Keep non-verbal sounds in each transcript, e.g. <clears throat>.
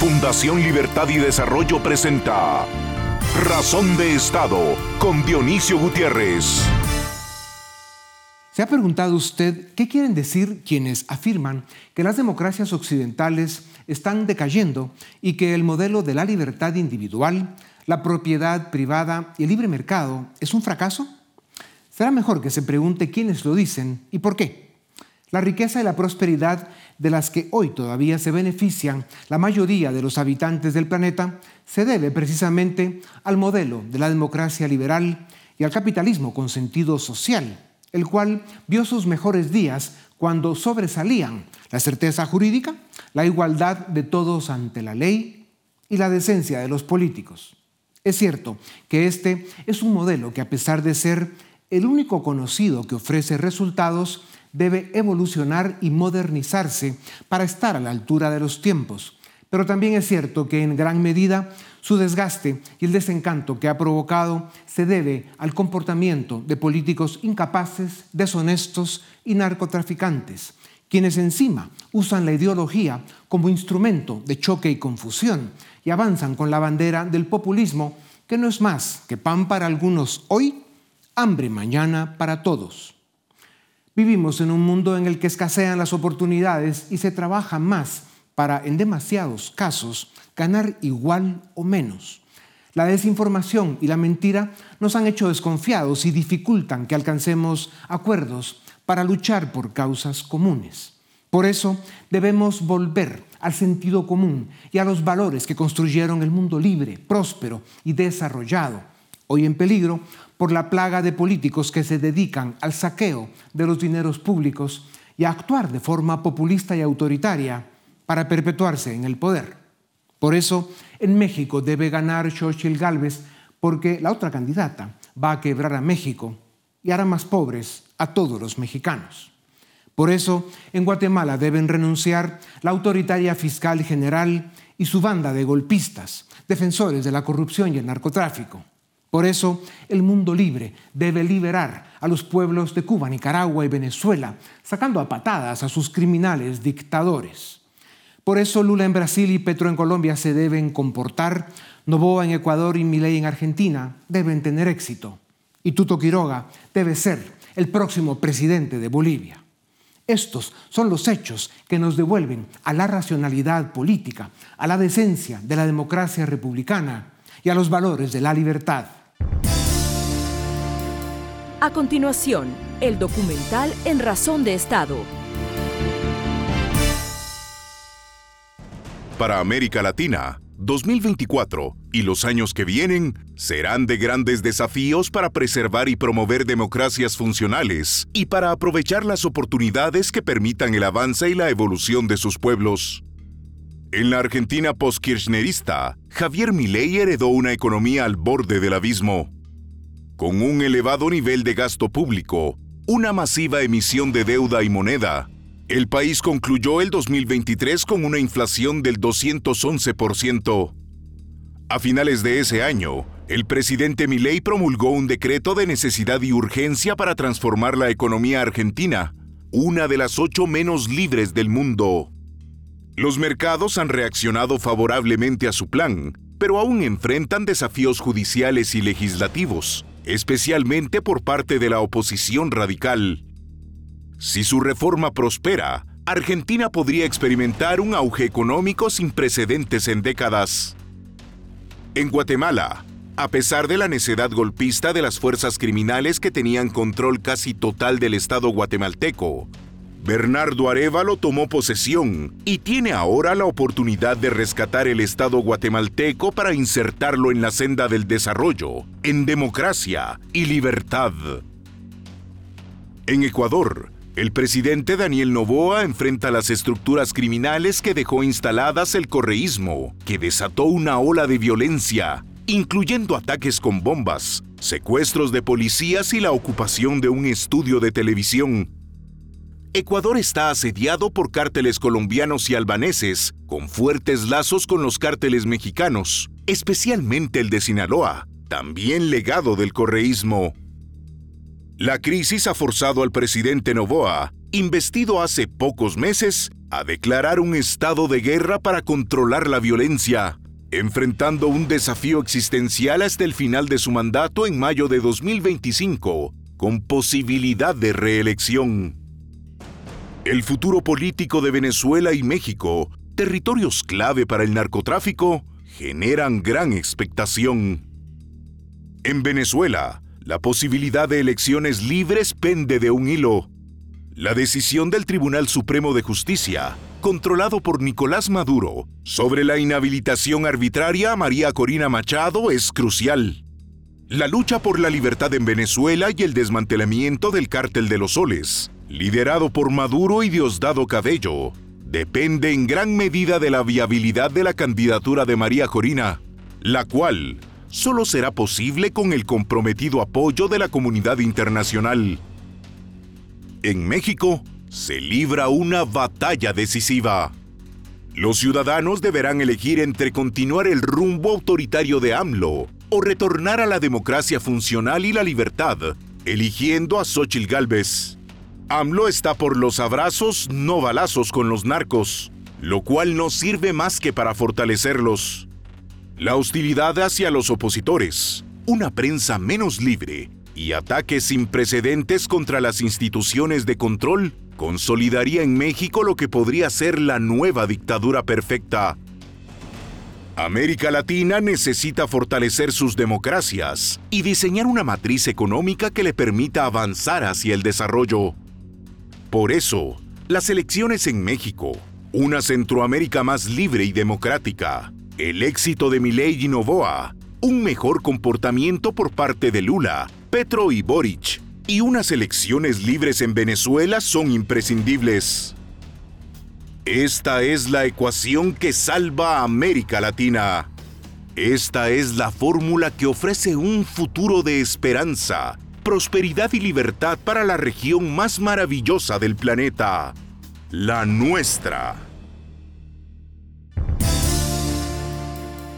Fundación Libertad y Desarrollo presenta Razón de Estado con Dionisio Gutiérrez. ¿Se ha preguntado usted qué quieren decir quienes afirman que las democracias occidentales están decayendo y que el modelo de la libertad individual, la propiedad privada y el libre mercado es un fracaso? Será mejor que se pregunte quiénes lo dicen y por qué. La riqueza y la prosperidad de las que hoy todavía se benefician la mayoría de los habitantes del planeta se debe precisamente al modelo de la democracia liberal y al capitalismo con sentido social, el cual vio sus mejores días cuando sobresalían la certeza jurídica, la igualdad de todos ante la ley y la decencia de los políticos. Es cierto que este es un modelo que a pesar de ser el único conocido que ofrece resultados, debe evolucionar y modernizarse para estar a la altura de los tiempos. Pero también es cierto que en gran medida su desgaste y el desencanto que ha provocado se debe al comportamiento de políticos incapaces, deshonestos y narcotraficantes, quienes encima usan la ideología como instrumento de choque y confusión y avanzan con la bandera del populismo que no es más que pan para algunos hoy, hambre mañana para todos. Vivimos en un mundo en el que escasean las oportunidades y se trabaja más para, en demasiados casos, ganar igual o menos. La desinformación y la mentira nos han hecho desconfiados y dificultan que alcancemos acuerdos para luchar por causas comunes. Por eso debemos volver al sentido común y a los valores que construyeron el mundo libre, próspero y desarrollado, hoy en peligro por la plaga de políticos que se dedican al saqueo de los dineros públicos y a actuar de forma populista y autoritaria para perpetuarse en el poder. Por eso, en México debe ganar Xochitl Gálvez porque la otra candidata va a quebrar a México y hará más pobres a todos los mexicanos. Por eso, en Guatemala deben renunciar la autoritaria fiscal general y su banda de golpistas, defensores de la corrupción y el narcotráfico. Por eso el mundo libre debe liberar a los pueblos de Cuba, Nicaragua y Venezuela, sacando a patadas a sus criminales dictadores. Por eso Lula en Brasil y Petro en Colombia se deben comportar, Novoa en Ecuador y Milei en Argentina deben tener éxito. Y Tuto Quiroga debe ser el próximo presidente de Bolivia. Estos son los hechos que nos devuelven a la racionalidad política, a la decencia de la democracia republicana y a los valores de la libertad. A continuación, el documental En Razón de Estado. Para América Latina, 2024 y los años que vienen serán de grandes desafíos para preservar y promover democracias funcionales y para aprovechar las oportunidades que permitan el avance y la evolución de sus pueblos. En la Argentina post-kirchnerista, Javier Milei heredó una economía al borde del abismo con un elevado nivel de gasto público, una masiva emisión de deuda y moneda, el país concluyó el 2023 con una inflación del 211%. A finales de ese año, el presidente Milei promulgó un decreto de necesidad y urgencia para transformar la economía argentina, una de las ocho menos libres del mundo. Los mercados han reaccionado favorablemente a su plan, pero aún enfrentan desafíos judiciales y legislativos especialmente por parte de la oposición radical. Si su reforma prospera, Argentina podría experimentar un auge económico sin precedentes en décadas. En Guatemala, a pesar de la necedad golpista de las fuerzas criminales que tenían control casi total del Estado guatemalteco, Bernardo Arevalo tomó posesión y tiene ahora la oportunidad de rescatar el Estado guatemalteco para insertarlo en la senda del desarrollo, en democracia y libertad. En Ecuador, el presidente Daniel Novoa enfrenta las estructuras criminales que dejó instaladas el correísmo, que desató una ola de violencia, incluyendo ataques con bombas, secuestros de policías y la ocupación de un estudio de televisión Ecuador está asediado por cárteles colombianos y albaneses, con fuertes lazos con los cárteles mexicanos, especialmente el de Sinaloa, también legado del correísmo. La crisis ha forzado al presidente Novoa, investido hace pocos meses, a declarar un estado de guerra para controlar la violencia, enfrentando un desafío existencial hasta el final de su mandato en mayo de 2025, con posibilidad de reelección. El futuro político de Venezuela y México, territorios clave para el narcotráfico, generan gran expectación. En Venezuela, la posibilidad de elecciones libres pende de un hilo. La decisión del Tribunal Supremo de Justicia, controlado por Nicolás Maduro, sobre la inhabilitación arbitraria a María Corina Machado es crucial. La lucha por la libertad en Venezuela y el desmantelamiento del cártel de los soles, liderado por Maduro y Diosdado Cabello, depende en gran medida de la viabilidad de la candidatura de María Corina, la cual solo será posible con el comprometido apoyo de la comunidad internacional. En México se libra una batalla decisiva. Los ciudadanos deberán elegir entre continuar el rumbo autoritario de AMLO o retornar a la democracia funcional y la libertad, eligiendo a Xochitl Gálvez. AMLO está por los abrazos, no balazos con los narcos, lo cual no sirve más que para fortalecerlos. La hostilidad hacia los opositores, una prensa menos libre y ataques sin precedentes contra las instituciones de control consolidaría en México lo que podría ser la nueva dictadura perfecta. América Latina necesita fortalecer sus democracias y diseñar una matriz económica que le permita avanzar hacia el desarrollo. Por eso, las elecciones en México, una Centroamérica más libre y democrática, el éxito de Milei y Novoa, un mejor comportamiento por parte de Lula, Petro y Boric, y unas elecciones libres en Venezuela son imprescindibles. Esta es la ecuación que salva a América Latina. Esta es la fórmula que ofrece un futuro de esperanza, prosperidad y libertad para la región más maravillosa del planeta, la nuestra.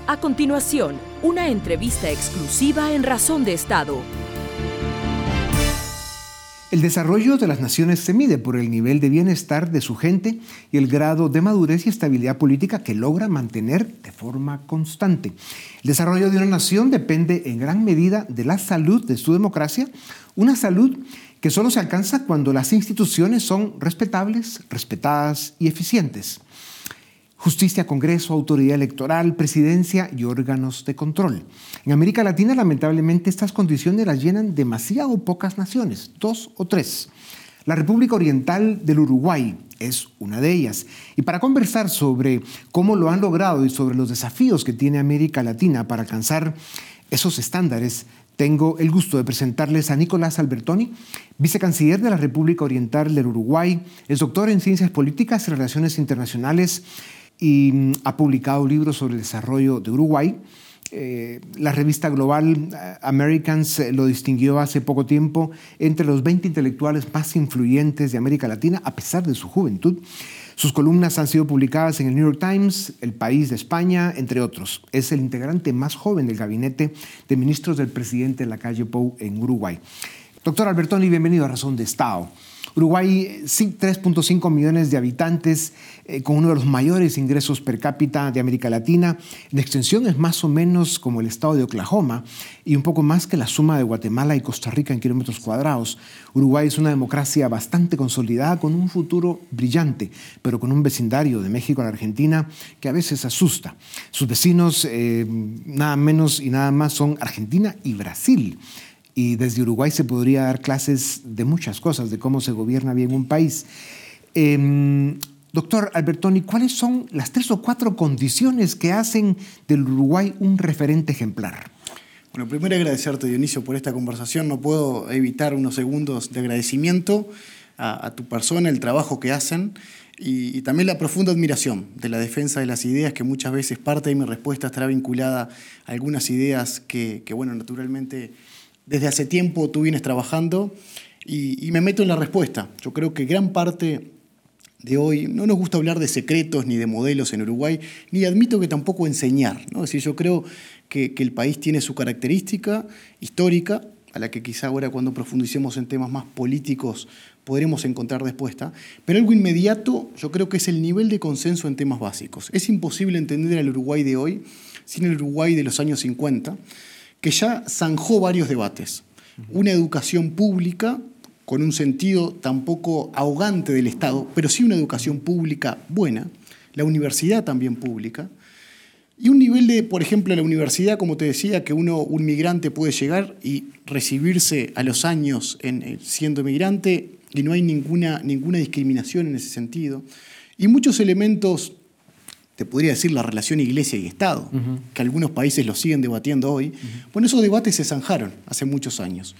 A continuación, una entrevista exclusiva en Razón de Estado. El desarrollo de las naciones se mide por el nivel de bienestar de su gente y el grado de madurez y estabilidad política que logra mantener de forma constante. El desarrollo de una nación depende en gran medida de la salud de su democracia, una salud que solo se alcanza cuando las instituciones son respetables, respetadas y eficientes justicia, Congreso, autoridad electoral, presidencia y órganos de control. En América Latina, lamentablemente, estas condiciones las llenan demasiado pocas naciones, dos o tres. La República Oriental del Uruguay es una de ellas. Y para conversar sobre cómo lo han logrado y sobre los desafíos que tiene América Latina para alcanzar esos estándares, tengo el gusto de presentarles a Nicolás Albertoni, vicecanciller de la República Oriental del Uruguay, es doctor en Ciencias Políticas y Relaciones Internacionales y mm, ha publicado libros sobre el desarrollo de Uruguay. Eh, la revista global eh, Americans eh, lo distinguió hace poco tiempo entre los 20 intelectuales más influyentes de América Latina, a pesar de su juventud. Sus columnas han sido publicadas en el New York Times, El País de España, entre otros. Es el integrante más joven del gabinete de ministros del presidente de la calle Pou en Uruguay. Doctor Albertoni, bienvenido a Razón de Estado. Uruguay, 3.5 millones de habitantes, eh, con uno de los mayores ingresos per cápita de América Latina. En extensión es más o menos como el estado de Oklahoma y un poco más que la suma de Guatemala y Costa Rica en kilómetros cuadrados. Uruguay es una democracia bastante consolidada, con un futuro brillante, pero con un vecindario de México a la Argentina que a veces asusta. Sus vecinos, eh, nada menos y nada más, son Argentina y Brasil y desde Uruguay se podría dar clases de muchas cosas, de cómo se gobierna bien un país. Em, doctor Albertoni, ¿cuáles son las tres o cuatro condiciones que hacen del Uruguay un referente ejemplar? Bueno, primero agradecerte, Dionisio, por esta conversación. No puedo evitar unos segundos de agradecimiento a, tu persona, el trabajo que hacen y, también la profunda admiración de la defensa de las ideas, que muchas veces parte de mi respuesta estará vinculada a algunas ideas que, que bueno, naturalmente desde hace tiempo tú vienes trabajando y, me meto en la respuesta. Yo creo que gran parte de hoy, no nos gusta hablar de secretos ni de modelos en Uruguay, ni admito que tampoco enseñar. ¿no? Es decir, yo creo que, el país tiene su característica histórica, a la que quizá ahora cuando profundicemos en temas más políticos podremos encontrar respuesta, pero algo inmediato yo creo que es el nivel de consenso en temas básicos. Es imposible entender al Uruguay de hoy sin el Uruguay de los años 50, que ya zanjó varios debates. Una educación pública con un sentido tampoco ahogante del Estado, pero sí una educación pública buena, la universidad también pública, y un nivel de, por ejemplo, la universidad, como te decía, que uno, un migrante puede llegar y recibirse a los años eh, siendo migrante y no hay ninguna, ninguna discriminación en ese sentido. Y muchos elementos, te podría decir la relación iglesia y Estado, que algunos países lo siguen debatiendo hoy. Bueno, esos debates se zanjaron hace muchos años.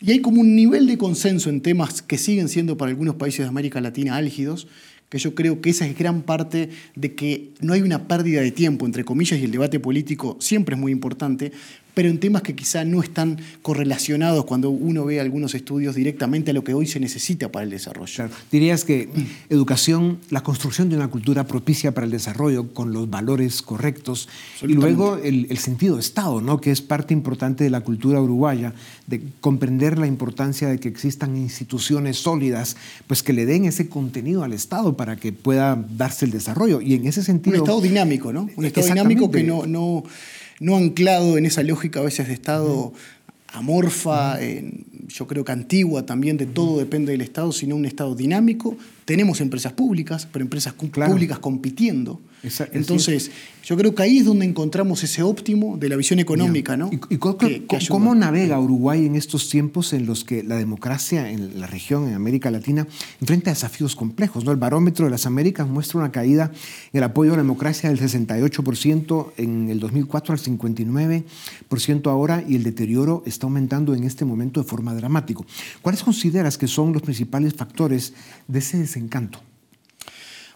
Y hay como un nivel de consenso en temas que siguen siendo para algunos países de América Latina álgidos, que yo creo que esa es gran parte de que no hay una pérdida de tiempo, entre comillas, y el debate político siempre es muy importante, pero en temas que quizá no están correlacionados cuando uno ve algunos estudios directamente a lo que hoy se necesita para el desarrollo. Dirías que educación, la construcción de una cultura propicia para el desarrollo con los valores correctos y luego el, sentido de Estado, ¿no? que es parte importante de la cultura uruguaya, de comprender la importancia de que existan instituciones sólidas, pues que le den ese contenido al Estado para que pueda darse el desarrollo. Y en ese sentido... Un Estado dinámico, ¿no? Un Estado dinámico que no... no no anclado en esa lógica a veces de Estado amorfa, yo creo que antigua también, de todo depende del Estado, sino un Estado dinámico. Tenemos empresas públicas, pero empresas públicas compitiendo. Entonces, yo creo que ahí es donde encontramos ese óptimo de la visión económica. ¿no? ¿Y, cómo navega Uruguay en estos tiempos en los que la democracia en la región, en América Latina, enfrenta desafíos complejos? ¿no? El barómetro de las Américas muestra una caída en el apoyo a la democracia del 68% en el 2004 al 59% ahora y el deterioro está aumentando en este momento de forma dramática. ¿Cuáles consideras que son los principales factores de ese desencanto?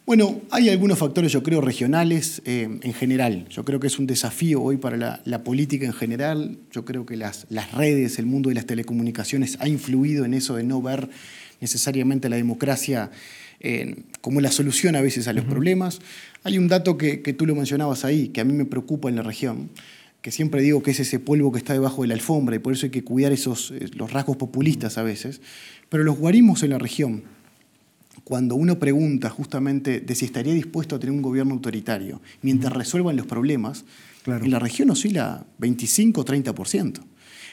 Bueno, hay algunos factores, yo creo, regionales eh, en general. Yo creo que es un desafío hoy para la, política en general. Yo creo que las, las, redes, el mundo de las telecomunicaciones ha influido en eso de no ver necesariamente la democracia eh, como la solución a veces a los problemas. Hay un dato que, que tú lo mencionabas ahí, que a mí me preocupa en la región que siempre digo que es ese polvo que está debajo de la alfombra y por eso hay que cuidar esos, eh, los rasgos populistas a veces, pero los guarismos en la región, cuando uno pregunta justamente de si estaría dispuesto a tener un gobierno autoritario mientras resuelvan los problemas, en la región oscila 25 o 30%.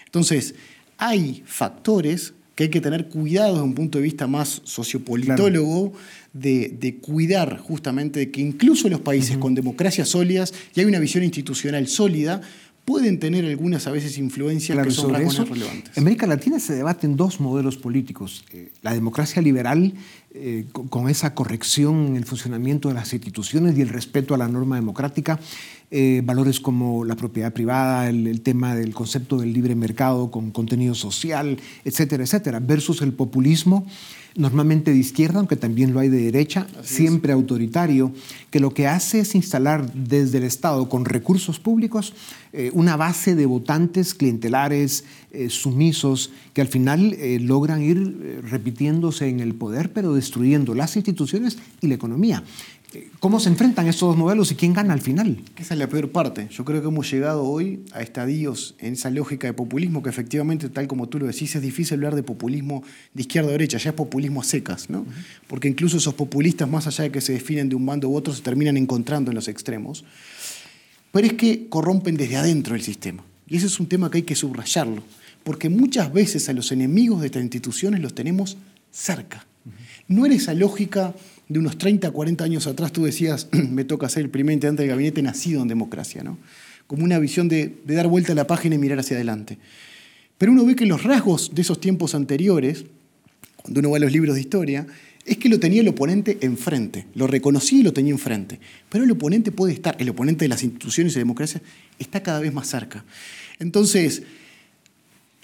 Entonces, hay factores que hay que tener cuidado desde un punto de vista más sociopolitólogo, de, cuidar justamente de que incluso los países con democracias sólidas y hay una visión institucional sólida, pueden tener algunas a veces influencias que son relevantes. En América Latina se debaten dos modelos políticos. Eh, la democracia liberal, eh, con esa corrección en el funcionamiento de las instituciones y el respeto a la norma democrática, eh, valores como la propiedad privada, el, tema del concepto del libre mercado con contenido social, etcétera, etcétera, versus el populismo normalmente de izquierda, aunque también lo hay de derecha, siempre autoritario, que lo que hace es instalar desde el Estado con recursos públicos eh, una base de votantes clientelares, eh, sumisos, que al final eh, logran ir repitiéndose en el poder, pero destruyendo las instituciones y la economía. ¿Cómo se enfrentan estos dos modelos y quién gana al final? Esa es la peor parte. Yo creo que hemos llegado hoy a estadios en esa lógica de populismo que efectivamente, tal como tú lo decís, es difícil hablar de populismo de izquierda a derecha, ya es populismo a secas, ¿no? Porque incluso esos populistas, más allá de que se definen de un bando u otro, se terminan encontrando en los extremos. Pero es que corrompen desde adentro el sistema. Y ese es un tema que hay que subrayarlo, porque muchas veces a los enemigos de estas instituciones los tenemos cerca. No era esa lógica de unos 30, 40 años atrás, tú decías, <clears throat> me toca ser el primer integrante del gabinete nacido en democracia, ¿no? como una visión de, dar vuelta a la página y mirar hacia adelante. Pero uno ve que los rasgos de esos tiempos anteriores, cuando uno va a los libros de historia, es que lo tenía el oponente enfrente, lo reconocía y lo tenía enfrente. Pero el oponente puede estar, el oponente de las instituciones de democracia, está cada vez más cerca. Entonces,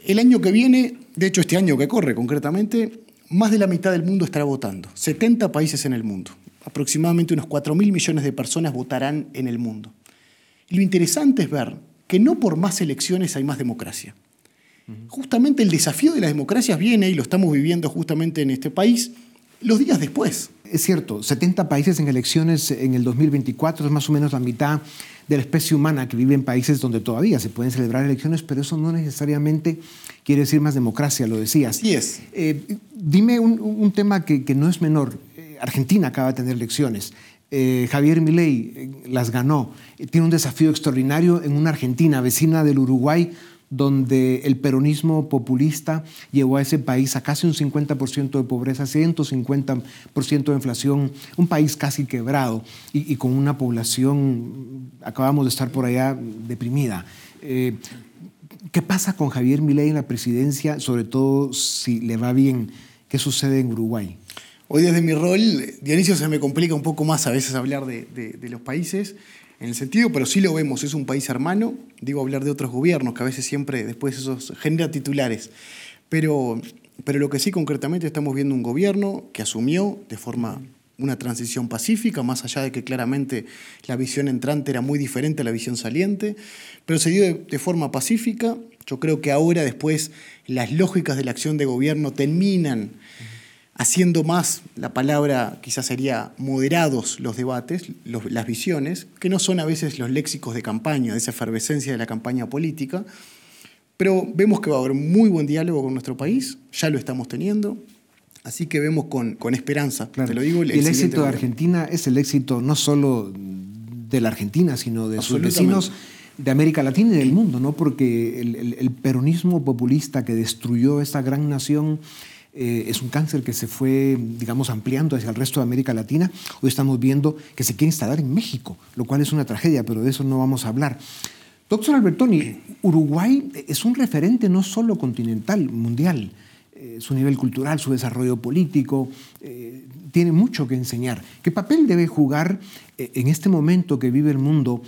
el año que viene, de hecho este año que corre concretamente, más de la mitad del mundo estará votando, 70 países en el mundo. Aproximadamente unos 4 mil millones de personas votarán en el mundo. Y lo interesante es ver que no por más elecciones hay más democracia. Justamente el desafío de las democracias viene, y lo estamos viviendo justamente en este país, los días después. Es cierto, 70 países en elecciones en el 2024 es más o menos la mitad de la especie humana que vive en países donde todavía se pueden celebrar elecciones, pero eso no necesariamente quiere decir más democracia, lo decías. Sí es. Eh, dime un, tema que, no es menor. Eh, Argentina acaba de tener elecciones. Eh, Javier Milei las ganó. tiene un desafío extraordinario en una Argentina vecina del Uruguay donde el peronismo populista llevó a ese país a casi un 50% de pobreza, 150% de inflación, un país casi quebrado y, con una población, acabamos de estar por allá, deprimida. Eh, ¿Qué pasa con Javier Milei en la presidencia, sobre todo si le va bien? ¿Qué sucede en Uruguay? Hoy desde mi rol, Dionisio, se me complica un poco más a veces hablar de, de los países en el sentido, pero sí lo vemos, es un país hermano, digo hablar de otros gobiernos, que a veces siempre después esos genera titulares, pero, pero lo que sí concretamente estamos viendo un gobierno que asumió de forma una transición pacífica, más allá de que claramente la visión entrante era muy diferente a la visión saliente, pero se dio de, forma pacífica. Yo creo que ahora después las lógicas de la acción de gobierno terminan haciendo más, la palabra quizás sería moderados los debates, las visiones, que no son a veces los léxicos de campaña, de esa efervescencia de la campaña política, pero vemos que va a haber muy buen diálogo con nuestro país, ya lo estamos teniendo, así que vemos con, con esperanza, te lo digo. El, el éxito de Argentina es el éxito no solo de la Argentina, sino de sus vecinos de América Latina y del mundo, ¿no? porque el, el peronismo populista que destruyó esta gran nación eh, es un cáncer que se fue, digamos, ampliando hacia el resto de América Latina. Hoy estamos viendo que se quiere instalar en México, lo cual es una tragedia, pero de eso no vamos a hablar. Doctor Albertoni, Uruguay es un referente no solo continental, mundial. Eh, su nivel cultural, su desarrollo político, eh, tiene mucho que enseñar. ¿Qué papel debe jugar en este momento que vive el mundo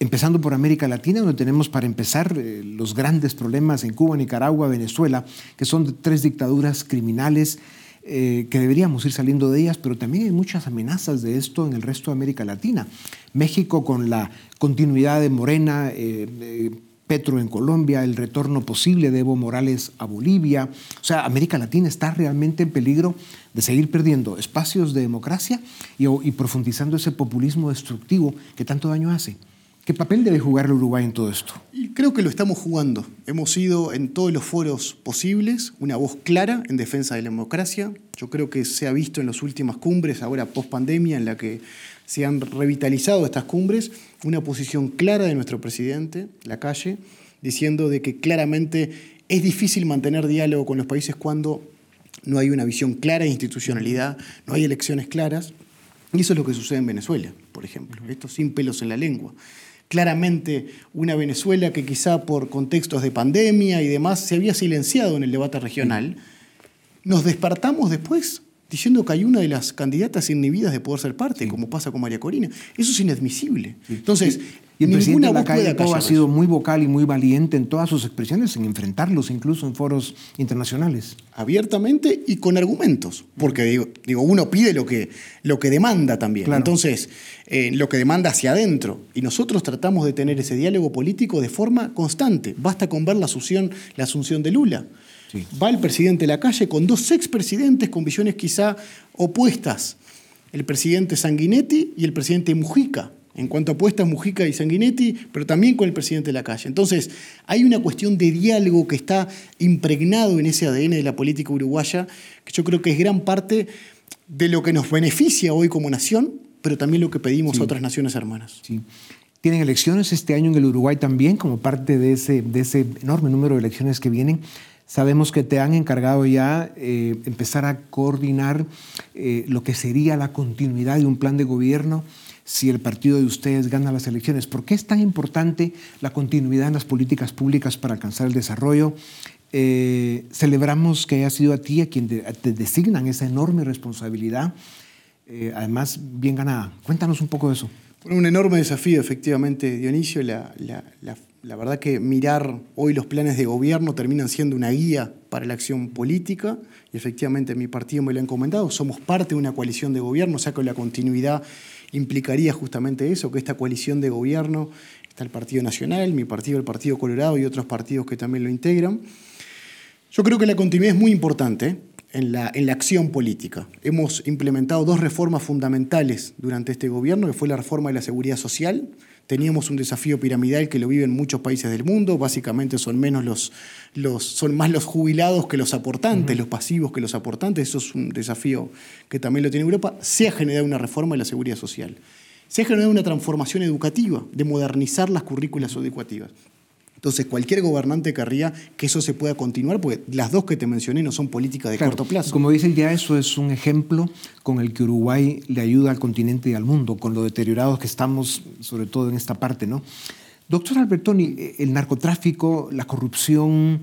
empezando por América Latina, donde tenemos para empezar eh, los grandes problemas en Cuba, Nicaragua, Venezuela, que son tres dictaduras criminales eh, que deberíamos ir saliendo de ellas, pero también hay muchas amenazas de esto en el resto de América Latina. México con la continuidad de Morena, eh, Petro en Colombia, el retorno posible de Evo Morales a Bolivia. O sea, América Latina está realmente en peligro de seguir perdiendo espacios de democracia y profundizando ese populismo destructivo que tanto daño hace. ¿Qué papel debe jugar el Uruguay en todo esto? Creo que lo estamos jugando. Hemos sido en todos los foros posibles una voz clara en defensa de la democracia. Yo creo que se ha visto en las últimas cumbres, ahora post pandemia, en la que se han revitalizado estas cumbres, una posición clara de nuestro presidente, la calle, diciendo de que claramente es difícil mantener diálogo con los países cuando no hay una visión clara de institucionalidad, no hay elecciones claras. Y eso es lo que sucede en Venezuela, por ejemplo. Esto sin pelos en la lengua claramente una Venezuela que quizá por contextos de pandemia y demás se había silenciado en el debate regional, nos despertamos después diciendo que hay una de las candidatas inhibidas de poder ser parte, como pasa con María Corina. Eso es inadmisible. Entonces, y el presidente Lacalle ha sido muy vocal y muy valiente en todas sus expresiones, en enfrentarlos incluso en foros internacionales. Abiertamente y con argumentos, porque digo, digo uno pide lo que, lo que demanda también. Entonces, eh, lo que demanda hacia adentro. Y nosotros tratamos de tener ese diálogo político de forma constante. Basta con ver la asunción, la asunción de Lula. Va el presidente de la calle con dos expresidentes con visiones quizá opuestas. El presidente Sanguinetti y el presidente Mujica en cuanto a apuestas Mujica y Sanguinetti, pero también con el presidente de la calle. Entonces, hay una cuestión de diálogo que está impregnado en ese ADN de la política uruguaya, que yo creo que es gran parte de lo que nos beneficia hoy como nación, pero también lo que pedimos a otras naciones hermanas. Sí. Tienen elecciones este año en el Uruguay también, como parte de ese, de ese enorme número de elecciones que vienen. Sabemos que te han encargado ya eh, empezar a coordinar eh, lo que sería la continuidad de un plan de gobierno si el partido de ustedes gana las elecciones. ¿Por qué es tan importante la continuidad en las políticas públicas para alcanzar el desarrollo? Eh, celebramos que haya sido a ti a quien te, designan esa enorme responsabilidad, además bien ganada. Cuéntanos un poco de eso. un enorme desafío, efectivamente, Dionisio. La verdad que mirar hoy los planes de gobierno terminan siendo una guía para la acción política y efectivamente mi partido me lo ha encomendado. Somos parte de una coalición de gobierno, o sea que la continuidad implicaría justamente eso, que esta coalición de gobierno, está el Partido Nacional, mi partido, el Partido Colorado y otros partidos que también lo integran. Yo creo que la continuidad es muy importante en la, en la acción política. Hemos implementado dos reformas fundamentales durante este gobierno, que fue la reforma de la seguridad social, teníamos un desafío piramidal que lo viven muchos países del mundo, básicamente son, menos los, los, son más los jubilados que los aportantes, los pasivos que los aportantes, eso es un desafío que también lo tiene Europa, se ha generado una reforma de la seguridad social, se ha generado una transformación educativa, de modernizar las currículas educativas. Entonces, cualquier gobernante querría que eso se pueda continuar, porque las dos que te mencioné no son políticas de corto plazo. Como dicen ya, eso es un ejemplo con el que Uruguay le ayuda al continente y al mundo, con lo deteriorados que estamos, sobre todo en esta parte, ¿no? Doctor Albertoni, el narcotráfico, la corrupción,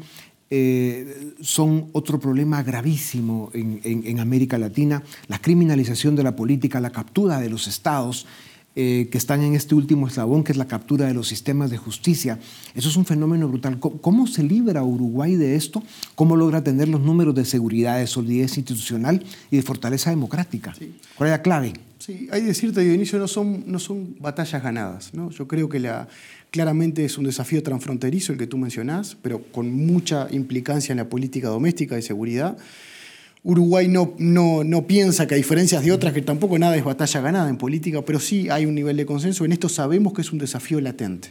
eh, son otro problema gravísimo en, América Latina, la criminalización de la política, la captura de los estados eh, que están en este último eslabón, que es la captura de los sistemas de justicia. Eso es un fenómeno brutal. ¿Cómo, se libra Uruguay de esto? ¿Cómo logra tener los números de seguridad, de solidez institucional y de fortaleza democrática? ¿Cuál es la clave? Sí, hay que decirte, Dionisio, no son, no son batallas ganadas. ¿no? Yo creo que la, claramente es un desafío transfronterizo el que tú mencionás, pero con mucha implicancia en la política doméstica de seguridad. Uruguay no, no, piensa que a diferencias de otras, que tampoco nada es batalla ganada en política, pero sí hay un nivel de consenso. En esto sabemos que es un desafío latente,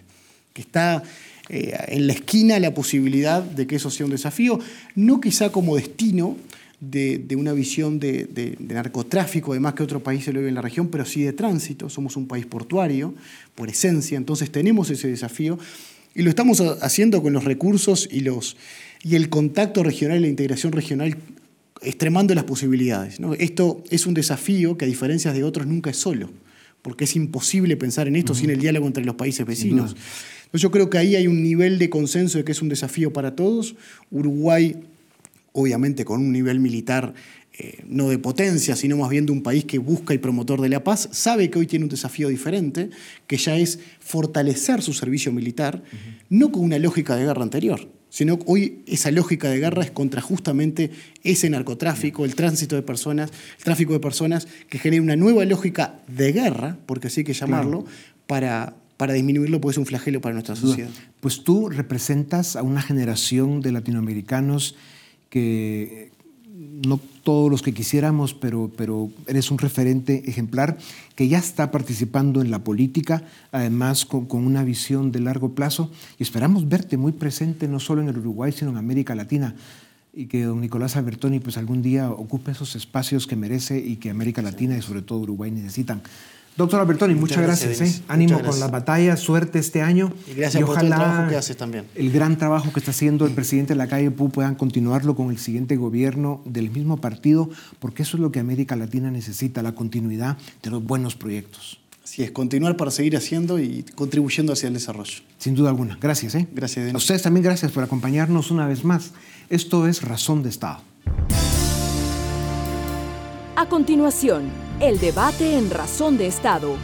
que está eh, en la esquina la posibilidad de que eso sea un desafío, no quizá como destino de, una visión de, narcotráfico, además que otro país se lo vive en la región, pero sí de tránsito. Somos un país portuario, por esencia, entonces tenemos ese desafío y lo estamos haciendo con los recursos y, los, y el contacto regional y la integración regional extremando las posibilidades. Esto es un desafío que a diferencia de otros nunca es solo, porque es imposible pensar en esto sin el diálogo entre los países vecinos. yo creo que ahí hay un nivel de consenso de que es un desafío para todos. Uruguay, obviamente con un nivel militar eh, no de potencia, sino más bien de un país que busca y promotor de la paz, sabe que hoy tiene un desafío diferente, que ya es fortalecer su servicio militar, no con una lógica de guerra anterior, sino que hoy esa lógica de guerra es contra justamente ese narcotráfico, el tránsito de personas, el tráfico de personas, que genera una nueva lógica de guerra, porque así hay que llamarlo, para, para disminuirlo, porque es un flagelo para nuestra sociedad. Pues tú representas a una generación de latinoamericanos que no todos los que quisiéramos, pero, pero eres un referente ejemplar que ya está participando en la política, además con, una visión de largo plazo, y esperamos verte muy presente no solo en el Uruguay, sino en América Latina, y que don Nicolás Albertoni pues algún día ocupe esos espacios que merece y que América Latina y sobre todo Uruguay necesitan. Doctor Albertoni, muchas, gracias. ¿eh? Ánimo con las batallas, suerte este año. Y gracias por el trabajo que haces también. El gran trabajo que está haciendo el presidente de la calle PU puedan continuarlo con el siguiente gobierno del mismo partido, porque eso es lo que América Latina necesita, la continuidad de los buenos proyectos. Así es, continuar para seguir haciendo y contribuyendo hacia el desarrollo. Sin duda alguna. Gracias. ¿eh? Gracias. A ustedes también gracias por acompañarnos una vez más. Esto es Razón de Estado. A continuación, el debate en Razón de Estado.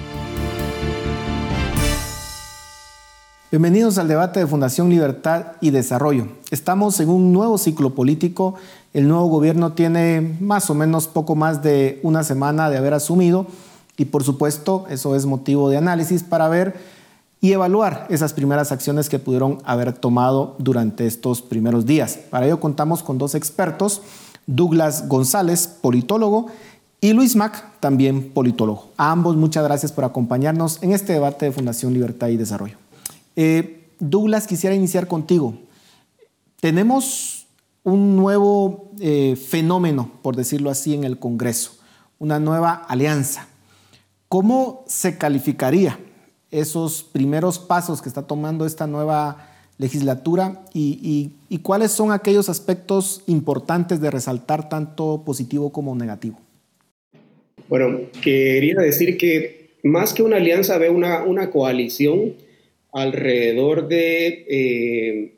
Bienvenidos al debate de Fundación Libertad y Desarrollo. Estamos en un nuevo ciclo político. El nuevo gobierno tiene más o menos poco más de una semana de haber asumido y por supuesto eso es motivo de análisis para ver y evaluar esas primeras acciones que pudieron haber tomado durante estos primeros días. Para ello contamos con dos expertos, Douglas González, politólogo, y Luis Mac, también politólogo. A ambos muchas gracias por acompañarnos en este debate de Fundación Libertad y Desarrollo. Eh, Douglas, quisiera iniciar contigo. Tenemos un nuevo eh, fenómeno, por decirlo así, en el Congreso, una nueva alianza. ¿Cómo se calificaría esos primeros pasos que está tomando esta nueva legislatura y cuáles son aquellos aspectos importantes de resaltar tanto positivo como negativo? Bueno, quería decir que más que una alianza, veo una, una coalición alrededor de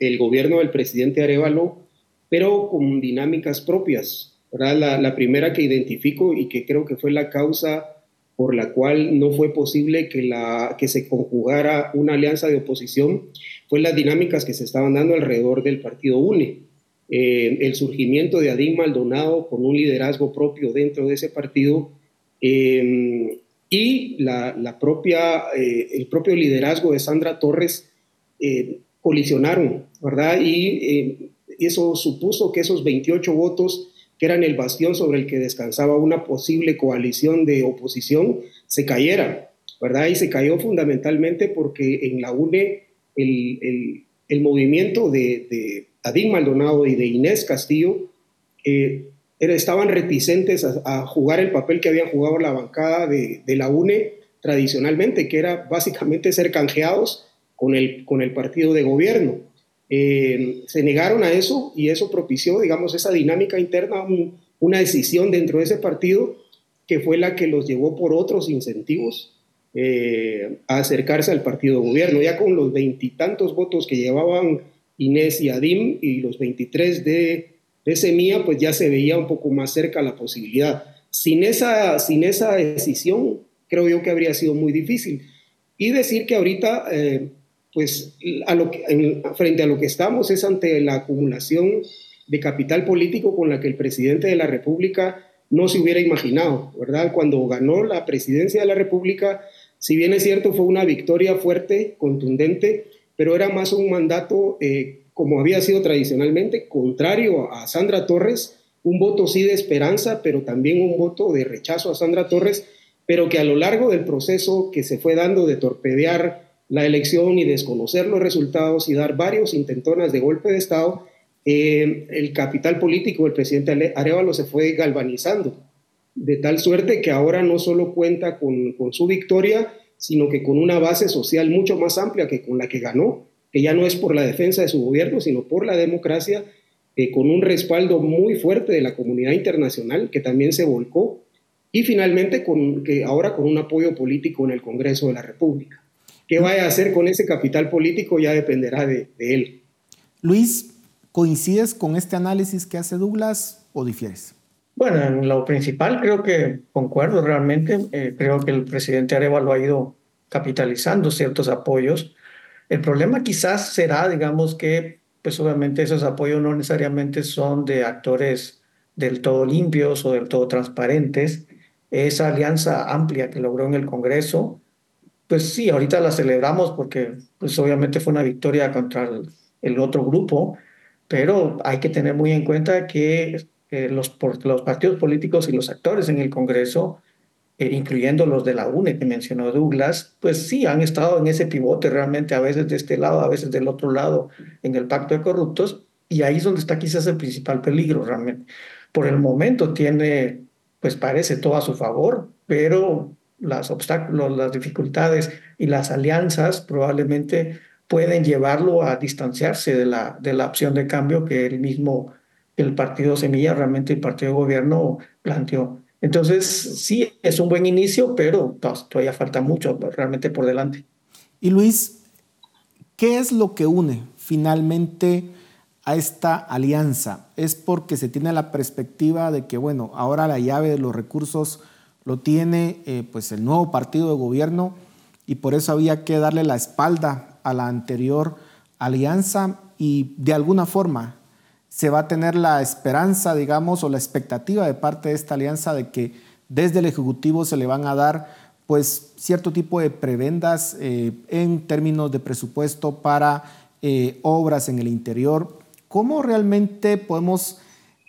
eh, gobierno del presidente Arevalo, pero con dinámicas propias. La, la, primera que identifico y que creo que fue la causa por la cual no fue posible que, la, que se conjugara una alianza de oposición fue las dinámicas que se estaban dando alrededor del partido UNE. Eh, el surgimiento de Adín Maldonado con un liderazgo propio dentro de ese partido Em, y la, propia, eh, el propio liderazgo de Sandra Torres eh, colisionaron, ¿verdad? Y eh, eso supuso que esos 28 votos, que eran el bastión sobre el que descansaba una posible coalición de oposición, se cayeran. ¿verdad? Y se cayó fundamentalmente porque en la UNE el, el, movimiento de, de, Adín Maldonado y de Inés Castillo eh, estaban reticentes a, jugar el papel que había jugado la bancada de, de, la UNE tradicionalmente, que era básicamente ser canjeados con el, con el partido de gobierno. Eh, se negaron a eso y eso propició, digamos, esa dinámica interna, una decisión dentro de ese partido que fue la que los llevó por otros incentivos eh, a acercarse al partido de gobierno. Ya con los veintitantos votos que llevaban Inés y Adim y los 23 de, de Semilla, pues ya se veía un poco más cerca la posibilidad. Sin esa, sin esa decisión, creo yo que habría sido muy difícil. Y decir que ahorita, eh, pues frente a lo que estamos es ante la acumulación de capital político con la que el presidente de la República no se hubiera imaginado, ¿verdad? Cuando ganó la presidencia de la República, si bien es cierto, fue una victoria fuerte, contundente, pero era más un mandato, eh, como había sido tradicionalmente, contrario a Sandra Torres, un voto sí de esperanza, pero también un voto de rechazo a Sandra Torres, pero que a lo largo del proceso que se fue dando de torpedear la elección y desconocer los resultados y dar varios intentonas de golpe de Estado, eh, el capital político del presidente Arevalo se fue galvanizando de tal suerte que ahora no solo cuenta con, su victoria, sino que con una base social mucho más amplia que con la que ganó, que ya no es por la defensa de su gobierno, sino por la democracia, eh, con un respaldo muy fuerte de la comunidad internacional que también se volcó, y finalmente con, que ahora con un apoyo político en el Congreso de la República. ¿Qué vaya a hacer con ese capital político? Ya dependerá de, de él. Luis, ¿coincides con este análisis que hace Douglas o difieres? Bueno, en lo principal creo que concuerdo realmente. Eh, creo que el presidente Arevalo ha ido capitalizando ciertos apoyos. El problema quizás será, digamos, que pues obviamente esos apoyos no necesariamente son de actores del todo limpios o del todo transparentes. Esa alianza amplia que logró en el Congreso, pues sí, ahorita la celebramos porque pues obviamente fue una victoria contra el, otro grupo, pero hay que tener muy en cuenta que los, los partidos políticos y los actores en el Congreso, eh, incluyendo los de la UNE que mencionó Douglas, pues sí, han estado en ese pivote realmente, a veces de este lado, a veces del otro lado, en el pacto de corruptos, y ahí es donde está quizás el principal peligro realmente. Por el momento tiene, pues parece todo a su favor, pero las obstáculos, las dificultades y las alianzas probablemente pueden llevarlo a distanciarse de la, de la opción de cambio que él mismo el partido Semilla, realmente el partido de gobierno planteó. Entonces, sí, es un buen inicio, pero todavía falta mucho realmente por delante. Y Luis, ¿qué es lo que une finalmente a esta alianza? ¿Es porque se tiene la perspectiva de que, bueno, ahora la llave de los recursos lo tiene eh, pues el nuevo partido de gobierno y por eso había que darle la espalda a la anterior alianza y de alguna forma se va a tener la esperanza, digamos, o la expectativa de parte de esta alianza de que desde el Ejecutivo se le van a dar pues cierto tipo de prebendas eh, en términos de presupuesto para eh, obras en el interior. ¿Cómo realmente podemos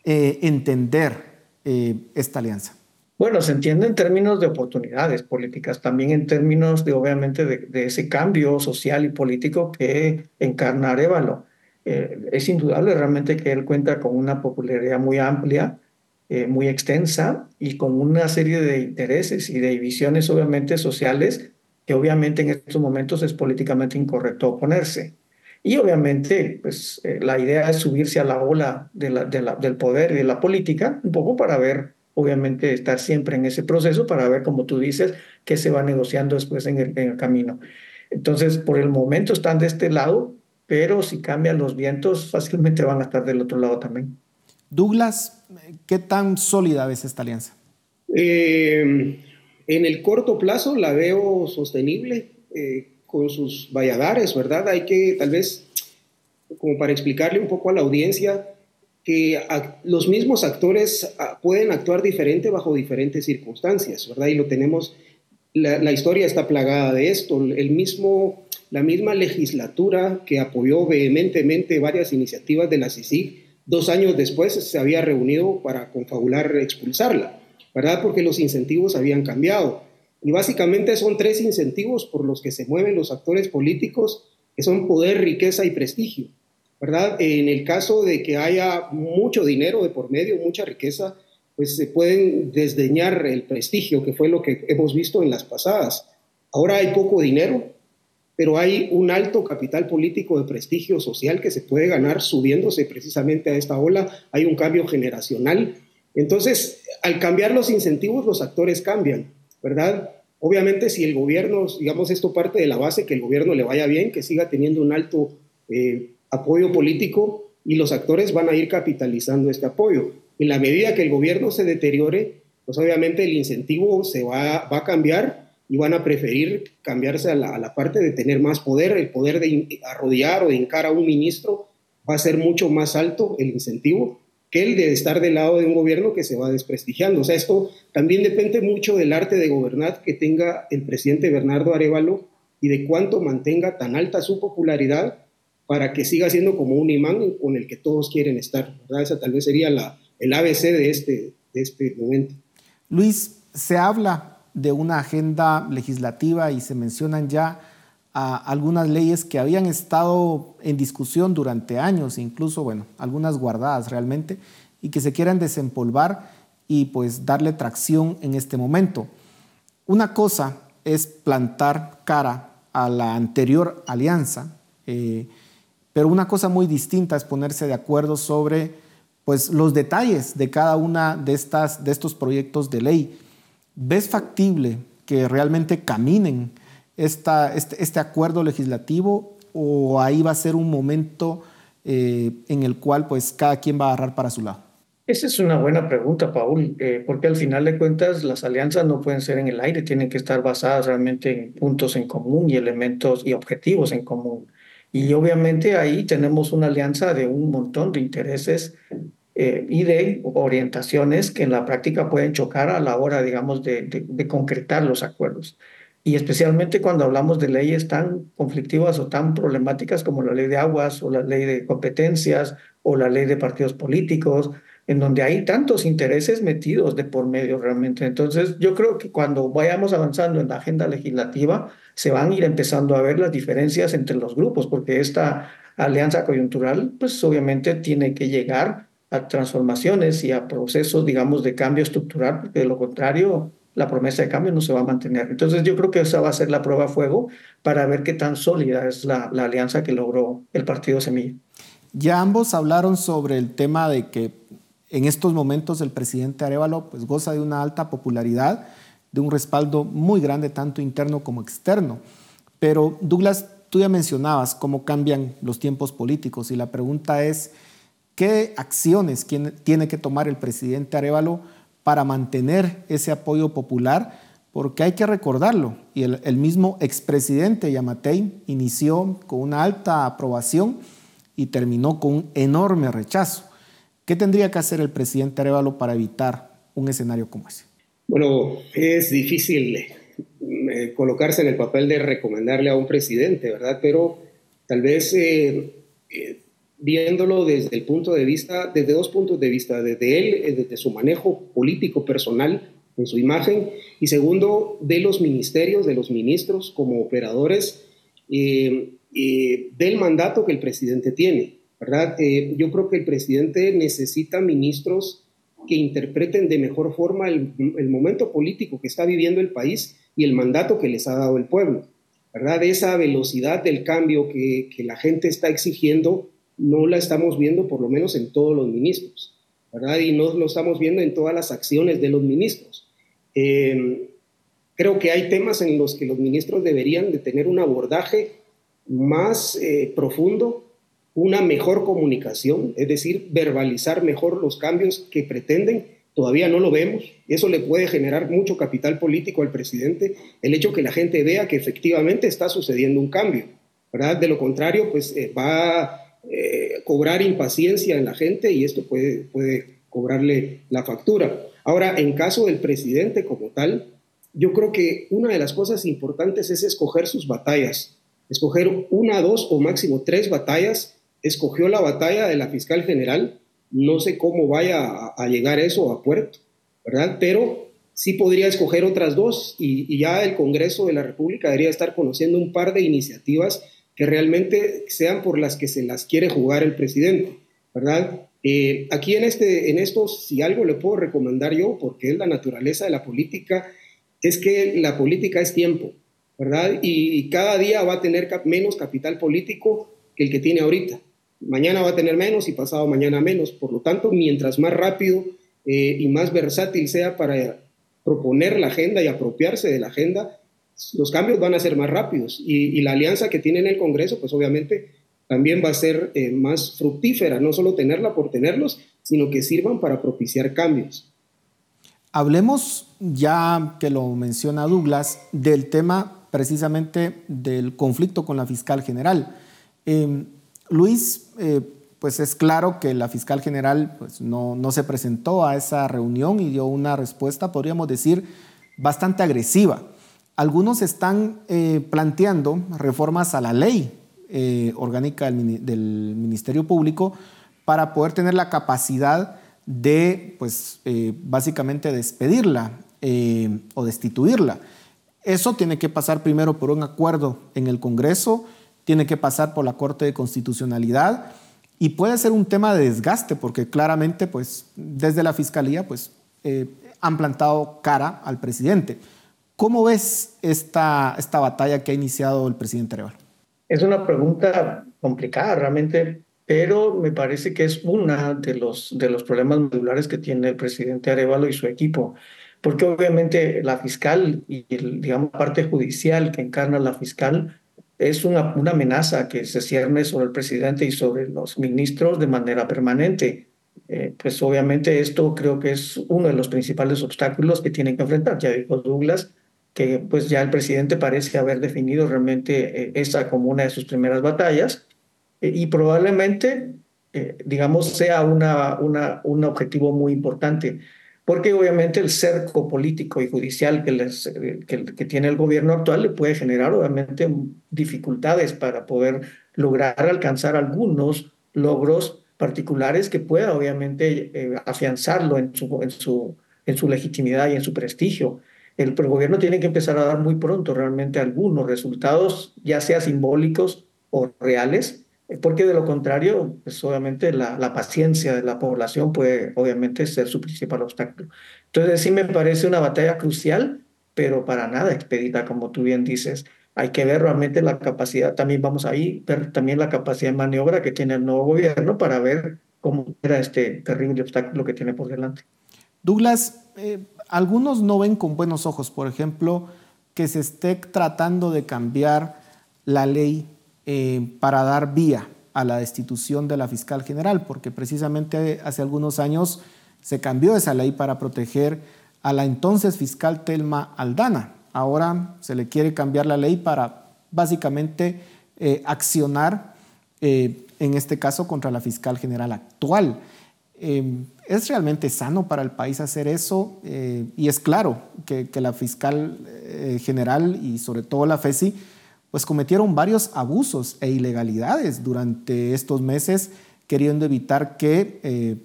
eh, entender esta alianza? Bueno, se entiende en términos de oportunidades políticas, también en términos de, obviamente, de, ese cambio social y político que encarna Arevalo. Eh, es indudable realmente que él cuenta con una popularidad muy amplia, eh, muy extensa y con una serie de intereses y de visiones obviamente sociales que obviamente en estos momentos es políticamente incorrecto oponerse. Y obviamente, pues eh, la idea es subirse a la ola de la, del poder y de la política, un poco para ver, obviamente, estar siempre en ese proceso, para ver, como tú dices, qué se va negociando después en el, en el camino. Entonces, por el momento están de este lado, pero si cambian los vientos, fácilmente van a estar del otro lado también. Douglas, ¿qué tan sólida ves esta alianza? Eh, en el corto plazo la veo sostenible eh, con sus valladares, ¿verdad? Hay que tal vez, como para explicarle un poco a la audiencia, que los mismos actores ah, pueden actuar diferente bajo diferentes circunstancias, ¿verdad? Y lo tenemos, la, la historia está plagada de esto. El mismo la misma legislatura que apoyó vehementemente varias iniciativas de la CICIG, dos años después se había reunido para confabular expulsarla, ¿verdad? Porque los incentivos habían cambiado. Y básicamente son tres incentivos por los que se mueven los actores políticos, que son poder, riqueza y prestigio. ¿verdad? En el caso de que haya mucho dinero de por medio, mucha riqueza, pues se pueden desdeñar el prestigio, que fue lo que hemos visto en las pasadas. Ahora hay poco dinero, pero hay un alto capital político de prestigio social que se puede ganar subiéndose precisamente a esta ola. Hay un cambio generacional. Entonces, al cambiar los incentivos, los actores cambian, ¿verdad? Obviamente, si el gobierno, digamos, esto parte de la base que el gobierno le vaya bien, que siga teniendo un alto eh, apoyo político y los actores van a ir capitalizando este apoyo. En la medida que el gobierno se deteriore, pues obviamente el incentivo se va, va a cambiar y van a preferir cambiarse a la, parte de tener más poder, el poder de arrodillar o de hincar a un ministro va a ser mucho más alto el incentivo que el de estar del lado de un gobierno que se va desprestigiando. O sea, esto también depende mucho del arte de gobernar que tenga el presidente Bernardo Arevalo y de cuánto mantenga tan alta su popularidad para que siga siendo como un imán con el que todos quieren estar. ¿verdad? Esa tal vez sería la, el ABC de este, de este momento. Luis, se habla de una agenda legislativa y se mencionan ya algunas leyes que habían estado en discusión durante años, incluso, bueno, algunas guardadas realmente, y que se quieran desempolvar y pues darle tracción en este momento. Una cosa es plantar cara a la anterior alianza, eh, pero una cosa muy distinta es ponerse de acuerdo sobre pues, los detalles de cada una de, de estos proyectos de ley. ¿Ves factible que realmente caminen esta, este, este, acuerdo legislativo o ahí va a ser un momento eh, en el cual pues, cada quien va a agarrar para su lado? Esa es una buena pregunta, Paul, eh, porque al final de cuentas las alianzas no pueden ser en el aire, tienen que estar basadas realmente en puntos en común y elementos y objetivos en común. Y obviamente ahí tenemos una alianza de un montón de intereses eh, y de orientaciones que en la práctica pueden chocar a la hora, digamos, de, de, concretar los acuerdos. Y especialmente cuando hablamos de leyes tan conflictivas o tan problemáticas como la ley de aguas o la ley de competencias o la ley de partidos políticos, en donde hay tantos intereses metidos de por medio realmente. Entonces, yo creo que cuando vayamos avanzando en la agenda legislativa, se van a ir empezando a ver las diferencias entre los grupos, porque esta alianza coyuntural, pues obviamente tiene que llegar a transformaciones y a procesos, digamos, de cambio estructural, porque de lo contrario, la promesa de cambio no se va a mantener. Entonces yo creo que esa va a ser la prueba a fuego para ver qué tan sólida es la, la alianza que logró el partido Semilla. Ya ambos hablaron sobre el tema de que en estos momentos el presidente Arevalo pues, goza de una alta popularidad, de un respaldo muy grande, tanto interno como externo. Pero Douglas, tú ya mencionabas cómo cambian los tiempos políticos y la pregunta es, ¿qué acciones tiene que tomar el presidente Arevalo para mantener ese apoyo popular? Porque hay que recordarlo, y el, mismo expresidente Yamatei inició con una alta aprobación y terminó con un enorme rechazo. ¿Qué tendría que hacer el presidente Arevalo para evitar un escenario como ese? Bueno, es difícil eh, colocarse en el papel de recomendarle a un presidente, ¿verdad? Pero tal vez eh, eh, viéndolo desde el punto de vista, desde dos puntos de vista, desde él, desde su manejo político personal en su imagen, y segundo, de los ministerios, de los ministros como operadores del mandato que el presidente tiene, ¿verdad? yo creo que el presidente necesita ministros que interpreten de mejor forma el, momento político que está viviendo el país y el mandato que les ha dado el pueblo. ¿verdad? Esa velocidad del cambio que, la gente está exigiendo no la estamos viendo por lo menos en todos los ministros, ¿verdad? Y no lo estamos viendo en todas las acciones de los ministros. Em, creo que hay temas en los que los ministros deberían de tener un abordaje más eh, profundo una mejor comunicación, es decir, verbalizar mejor los cambios que pretenden. Todavía no lo vemos. Eso le puede generar mucho capital político al presidente, el hecho que la gente vea que efectivamente está sucediendo un cambio. ¿verdad? De lo contrario, pues eh, va eh, cobrar impaciencia en la gente y esto puede, puede cobrarle la factura. Ahora, en caso del presidente como tal, yo creo que una de las cosas importantes es escoger sus batallas, escoger una, dos o máximo tres batallas escogió la batalla de la fiscal general, no sé cómo vaya a, llegar eso a puerto, ¿verdad? Pero sí podría escoger otras dos y, ya el Congreso de la República debería estar conociendo un par de iniciativas que realmente sean por las que se las quiere jugar el presidente, ¿verdad? Eh, aquí en, este, en esto, si algo le puedo recomendar yo, porque es la naturaleza de la política, es que la política es tiempo, ¿verdad? Y, cada día va a tener menos capital político que el que tiene ahorita. Mañana va a tener menos y pasado mañana menos. Por lo tanto, mientras más rápido eh, y más versátil sea para proponer la agenda y apropiarse de la agenda, los cambios van a ser más rápidos. Y, la alianza que tiene en el Congreso, pues obviamente también va a ser eh, más fructífera, no solo tenerla por tenerlos, sino que sirvan para propiciar cambios. Hablemos, ya que lo menciona Douglas, del tema precisamente del conflicto con la fiscal general. Em, Luis, eh, pues es claro que la fiscal general pues no, se presentó a esa reunión y dio una respuesta, podríamos decir, bastante agresiva. Algunos están eh, planteando reformas a la ley eh, orgánica del, Ministerio Público para poder tener la capacidad de, pues, eh, básicamente despedirla o destituirla. Eso tiene que pasar primero por un acuerdo en el Congreso, tiene que pasar por la Corte de Constitucionalidad y puede ser un tema de desgaste porque claramente pues desde la fiscalía pues han plantado cara al presidente. ¿Cómo ves esta, esta batalla que ha iniciado el presidente Arevalo? Es una pregunta complicada realmente, pero me parece que es uno de los, de los problemas medulares que tiene el presidente Arevalo y su equipo, porque obviamente la fiscal y digamos parte judicial que encarna la fiscal es una, una amenaza que se cierne sobre el presidente y sobre los ministros de manera permanente. Eh, pues obviamente esto creo que es uno de los principales obstáculos que tienen que enfrentar. Ya dijo Douglas que pues ya el presidente parece haber definido realmente eh, esa como una de sus primeras batallas eh, y probablemente, digamos, sea una, una, un objetivo muy importante porque obviamente el cerco político y judicial que, les, que, tiene el gobierno actual le puede generar obviamente dificultades para poder lograr alcanzar algunos logros particulares que pueda obviamente eh, afianzarlo en su, en, su, en su legitimidad y en su prestigio. El, el gobierno tiene que empezar a dar muy pronto realmente algunos resultados, ya sea simbólicos o reales, porque de lo contrario, pues obviamente la, la, paciencia de la población puede obviamente ser su principal obstáculo. Entonces sí me parece una batalla crucial, pero para nada expedita, como tú bien dices. Hay que ver realmente la capacidad, también vamos ahí, ver también la capacidad de maniobra que tiene el nuevo gobierno para ver cómo era este terrible obstáculo que tiene por delante. Douglas, eh, algunos no ven con buenos ojos, por ejemplo, que se esté tratando de cambiar la ley eh, para dar vía a la destitución de la fiscal general, porque precisamente hace algunos años se cambió esa ley para proteger a la entonces fiscal Telma Aldana. Ahora se le quiere cambiar la ley para básicamente eh, accionar, eh, en este caso, contra la fiscal general actual. ¿Es realmente sano para el país hacer eso? y es claro que, la fiscal general y sobre todo la FESI pues cometieron varios abusos e ilegalidades durante estos meses, queriendo evitar que eh,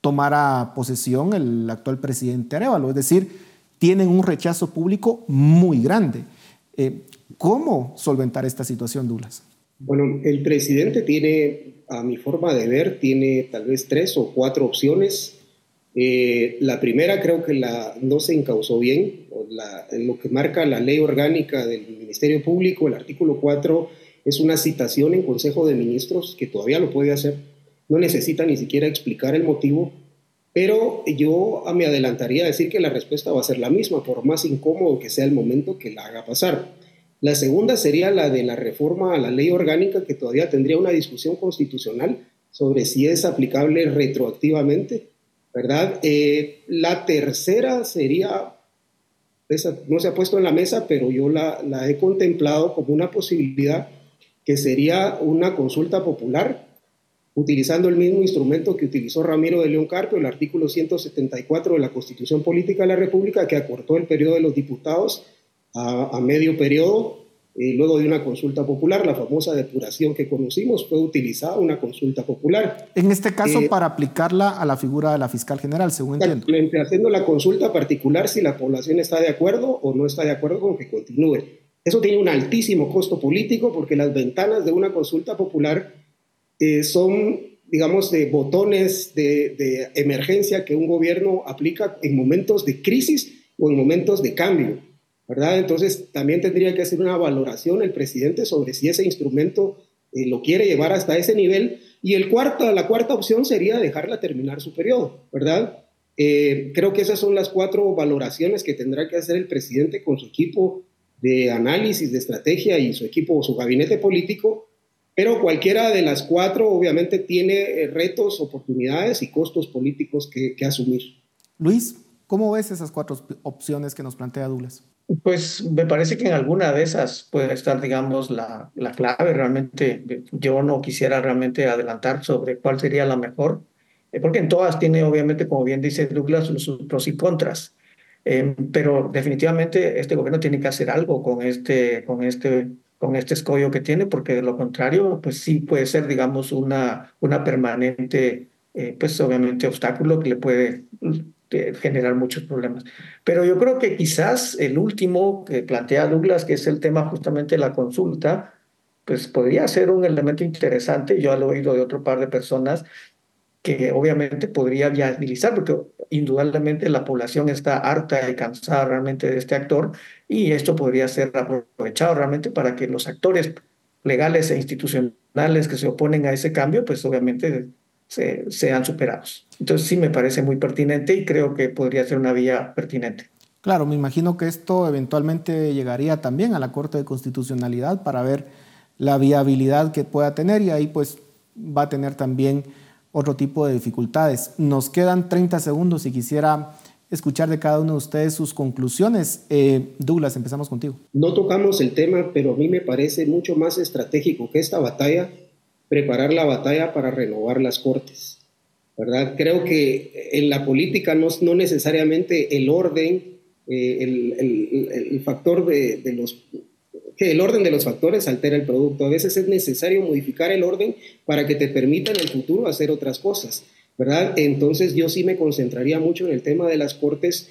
tomara posesión el actual presidente Arevalo. Es decir, tienen un rechazo público muy grande. Eh, ¿Cómo solventar esta situación, Dulas? Bueno, el presidente tiene, a mi forma de ver, tiene tal vez tres o cuatro opciones eh, la primera creo que la, no se encausó bien, lo que marca la ley orgánica del Ministerio Público, el artículo 4, es una citación en Consejo de Ministros, que todavía lo puede hacer, no necesita ni siquiera explicar el motivo, pero yo me adelantaría a decir que la respuesta va a ser la misma, por más incómodo que sea el momento que la haga pasar. La segunda sería la de la reforma a la ley orgánica, que todavía tendría una discusión constitucional sobre si es aplicable retroactivamente ¿verdad? Eh, la tercera sería, esa no se ha puesto en la mesa, pero yo la, la, he contemplado como una posibilidad que sería una consulta popular, utilizando el mismo instrumento que utilizó Ramiro de León Carpio, el artículo 174 de la Constitución Política de la República, que acortó el periodo de los diputados a, a medio periodo eh, luego de una consulta popular, la famosa depuración que conocimos, fue utilizada una consulta popular. En este caso, para aplicarla a la figura de la fiscal general, según entiendo. Haciendo la consulta particular si la población está de acuerdo o no está de acuerdo con que continúe. Eso tiene un altísimo costo político porque las ventanas de una consulta popular son digamos, de botones de, emergencia que un gobierno aplica en momentos de crisis o en momentos de cambio, ¿verdad? Entonces, también tendría que hacer una valoración el presidente sobre si ese instrumento eh, lo quiere llevar hasta ese nivel. Y el cuarto, la cuarta opción sería dejarla terminar su periodo, ¿verdad? Eh, creo que esas son las cuatro valoraciones que tendrá que hacer el presidente con su equipo de análisis, de estrategia y su equipo su gabinete político pero cualquiera de las cuatro obviamente tiene eh, retos, oportunidades y costos políticos que, asumir. Luis, ¿cómo ves esas cuatro opciones que nos plantea Douglas? Pues me parece que en alguna de esas puede estar, digamos, la, la, clave. Realmente yo no quisiera realmente adelantar sobre cuál sería la mejor, eh, porque en todas tiene, obviamente, como bien dice Douglas, sus pros y contras. Eh, pero definitivamente este gobierno tiene que hacer algo con este, con este con este escollo que tiene, porque de lo contrario, pues sí puede ser, digamos, una, una permanente, eh, pues obviamente obstáculo que le puede generar muchos problemas. Pero yo creo que quizás el último que plantea Douglas, que es el tema justamente de la consulta, pues podría ser un elemento interesante, yo lo he oído de otro par de personas, que obviamente podría viabilizar, porque indudablemente la población está harta y cansada realmente de este actor y esto podría ser aprovechado realmente para que los actores legales e institucionales que se oponen a ese cambio, pues obviamente se, sean superados. Entonces sí me parece muy pertinente y creo que podría ser una vía pertinente. Claro, me imagino que esto eventualmente llegaría también a la Corte de Constitucionalidad para ver la viabilidad que pueda tener y ahí pues va a tener también otro tipo de dificultades. Nos quedan 30 segundos y quisiera escuchar de cada uno de ustedes sus conclusiones. Eh, Douglas, empezamos contigo. No tocamos el tema, pero a mí me parece mucho más estratégico que esta batalla, preparar la batalla para renovar las cortes. ¿verdad? Creo que en la política no, no necesariamente el orden, eh, el, el, factor de, de los que el orden de los factores altera el producto. A veces es necesario modificar el orden para que te permita en el futuro hacer otras cosas, ¿verdad? Entonces yo sí me concentraría mucho en el tema de las cortes.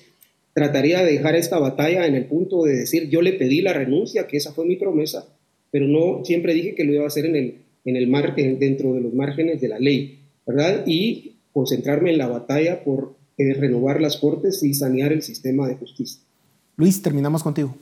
Trataría de dejar esta batalla en el punto de decir, yo le pedí la renuncia, que esa fue mi promesa, pero no siempre dije que lo iba a hacer en el, en el margen, dentro de los márgenes de la ley, ¿verdad? Y concentrarme en la batalla por eh, renovar las cortes y sanear el sistema de justicia. Luis, terminamos contigo.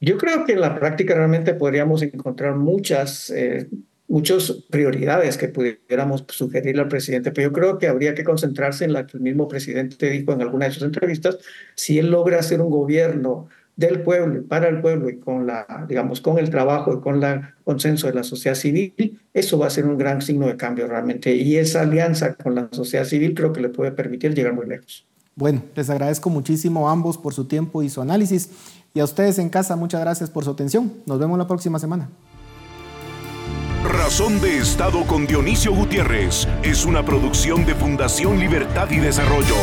Yo creo que en la práctica realmente podríamos encontrar muchas, eh, muchas prioridades que pudiéramos sugerirle al presidente, pero yo creo que habría que concentrarse en la que el mismo presidente dijo en alguna de sus entrevistas, si él logra hacer un gobierno del pueblo y para el pueblo y con la, digamos, con el trabajo y con el consenso de la sociedad civil, eso va a ser un gran signo de cambio realmente. Y esa alianza con la sociedad civil creo que le puede permitir llegar muy lejos. Bueno, les agradezco muchísimo a ambos por su tiempo y su análisis. Y a ustedes en casa, muchas gracias por su atención. Nos vemos la próxima semana. Razón de Estado con Dionisio Gutiérrez es una producción de Fundación Libertad y Desarrollo.